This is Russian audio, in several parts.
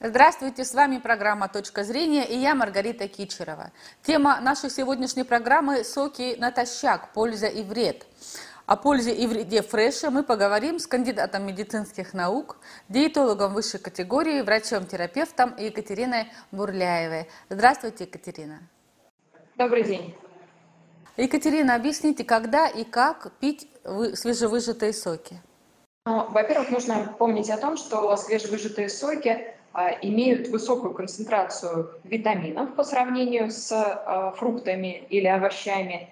Здравствуйте, с вами программа «Точка зрения» и я Маргарита Кичерова. Тема нашей сегодняшней программы – соки натощак, польза и вред. О пользе и вреде фреша мы поговорим с кандидатом медицинских наук, диетологом высшей категории, врачом-терапевтом Екатериной Бурляевой. Здравствуйте, Екатерина. Добрый день. Екатерина, объясните, когда и как пить свежевыжатые соки? Ну, во-первых, нужно помнить о том, что свежевыжатые соки имеют высокую концентрацию витаминов по сравнению с а, фруктами или овощами,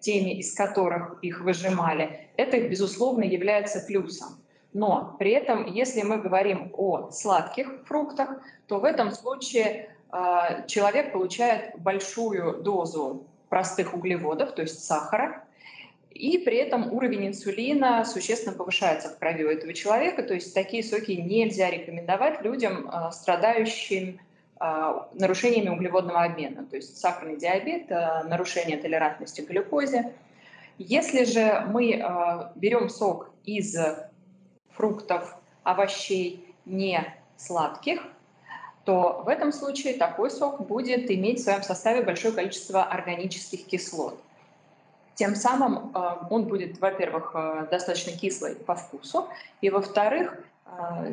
теми, из которых их выжимали, это, безусловно, является плюсом. Но при этом, если мы говорим о сладких фруктах, то в этом случае э, человек получает большую дозу простых углеводов, то есть сахара, и при этом уровень инсулина существенно повышается в крови у этого человека. То есть такие соки нельзя рекомендовать людям, а, страдающим а, нарушениями углеводного обмена, то есть сахарный диабет, а, нарушение толерантности к глюкозе. Если же мы берем сок из фруктов, овощей не сладких, то в этом случае такой сок будет иметь в своем составе большое количество органических кислот. Тем самым э, он будет, во-первых, э, достаточно кислый по вкусу, и, во-вторых, э,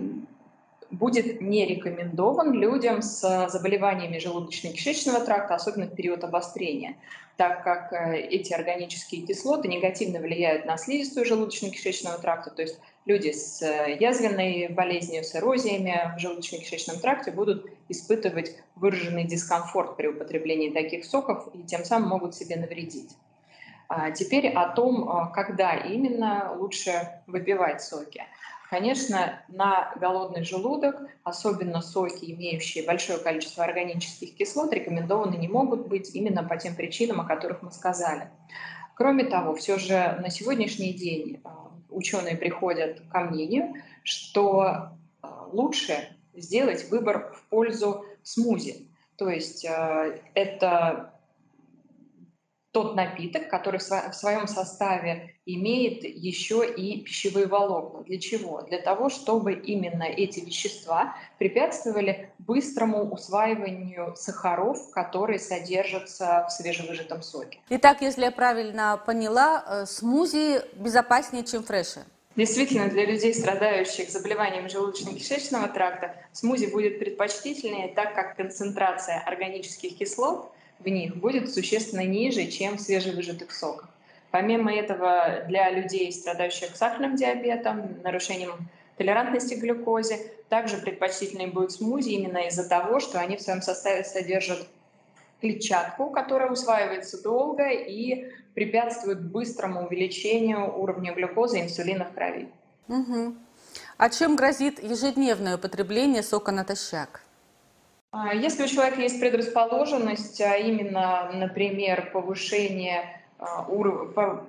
будет не рекомендован людям с заболеваниями желудочно-кишечного тракта, особенно в период обострения, так как эти органические кислоты негативно влияют на слизистую желудочно-кишечного тракта, то есть люди с язвенной болезнью, с эрозиями в желудочно-кишечном тракте будут испытывать выраженный дискомфорт при употреблении таких соков и тем самым могут себе навредить. А теперь о том, а, когда именно лучше выпивать соки. Конечно, на голодный желудок, особенно соки, имеющие большое количество органических кислот, рекомендованы не могут быть именно по тем причинам, о которых мы сказали. Кроме того, все же на сегодняшний день а, ученые приходят ко мнению, что лучше сделать выбор в пользу смузи. То есть это тот напиток, который в своем составе имеет еще и пищевые волокна. Для чего? Для того, чтобы именно эти вещества препятствовали быстрому усваиванию сахаров, которые содержатся в свежевыжатом соке. Итак, если я правильно поняла, э, смузи безопаснее, чем фреши. Действительно, для людей, страдающих заболеванием желудочно-кишечного тракта, смузи будет предпочтительнее, так как концентрация органических кислот в них будет существенно ниже, чем в свежевыжатых соках. Помимо этого, для людей, страдающих сахарным диабетом, нарушением толерантности к глюкозе, также предпочтительнее будет смузи именно из-за того, что они в своем составе содержат клетчатку, которая усваивается долго и препятствует быстрому увеличению уровня глюкозы и инсулина в крови. Угу. А чем грозит ежедневное употребление сока натощак? А, если у человека есть предрасположенность, а именно, например, повышение а,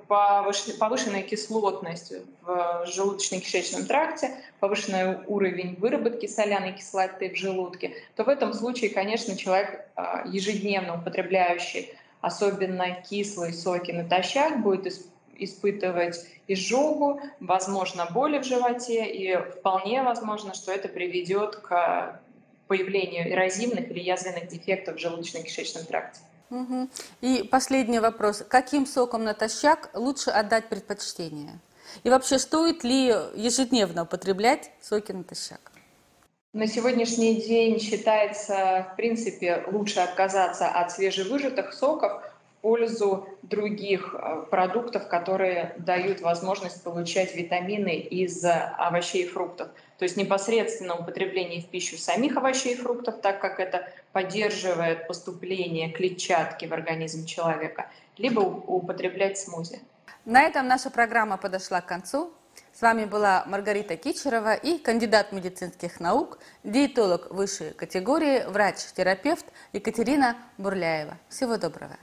повышенная кислотность в желудочно-кишечном тракте, повышенный уровень выработки соляной кислоты в желудке, то в этом случае, конечно, человек, ежедневно употребляющий особенно кислые соки натощак, будет испытывать изжогу, возможно, боли в животе, и вполне возможно, что это приведет к появлению эрозивных или язвенных дефектов в желудочно-кишечном тракте. Угу. И последний вопрос. Каким соком натощак лучше отдать предпочтение? И вообще, стоит ли ежедневно употреблять соки натощак? На сегодняшний день считается, в принципе, лучше отказаться от свежевыжатых соков пользу других э, продуктов, которые дают возможность получать витамины из овощей и фруктов. То есть непосредственно употребление в пищу самих овощей и фруктов, так как это поддерживает поступление клетчатки в организм человека, либо употреблять смузи. На этом наша программа подошла к концу. С вами была Маргарита Кичерова и кандидат медицинских наук, диетолог высшей категории, врач-терапевт Екатерина Бурляева. Всего доброго.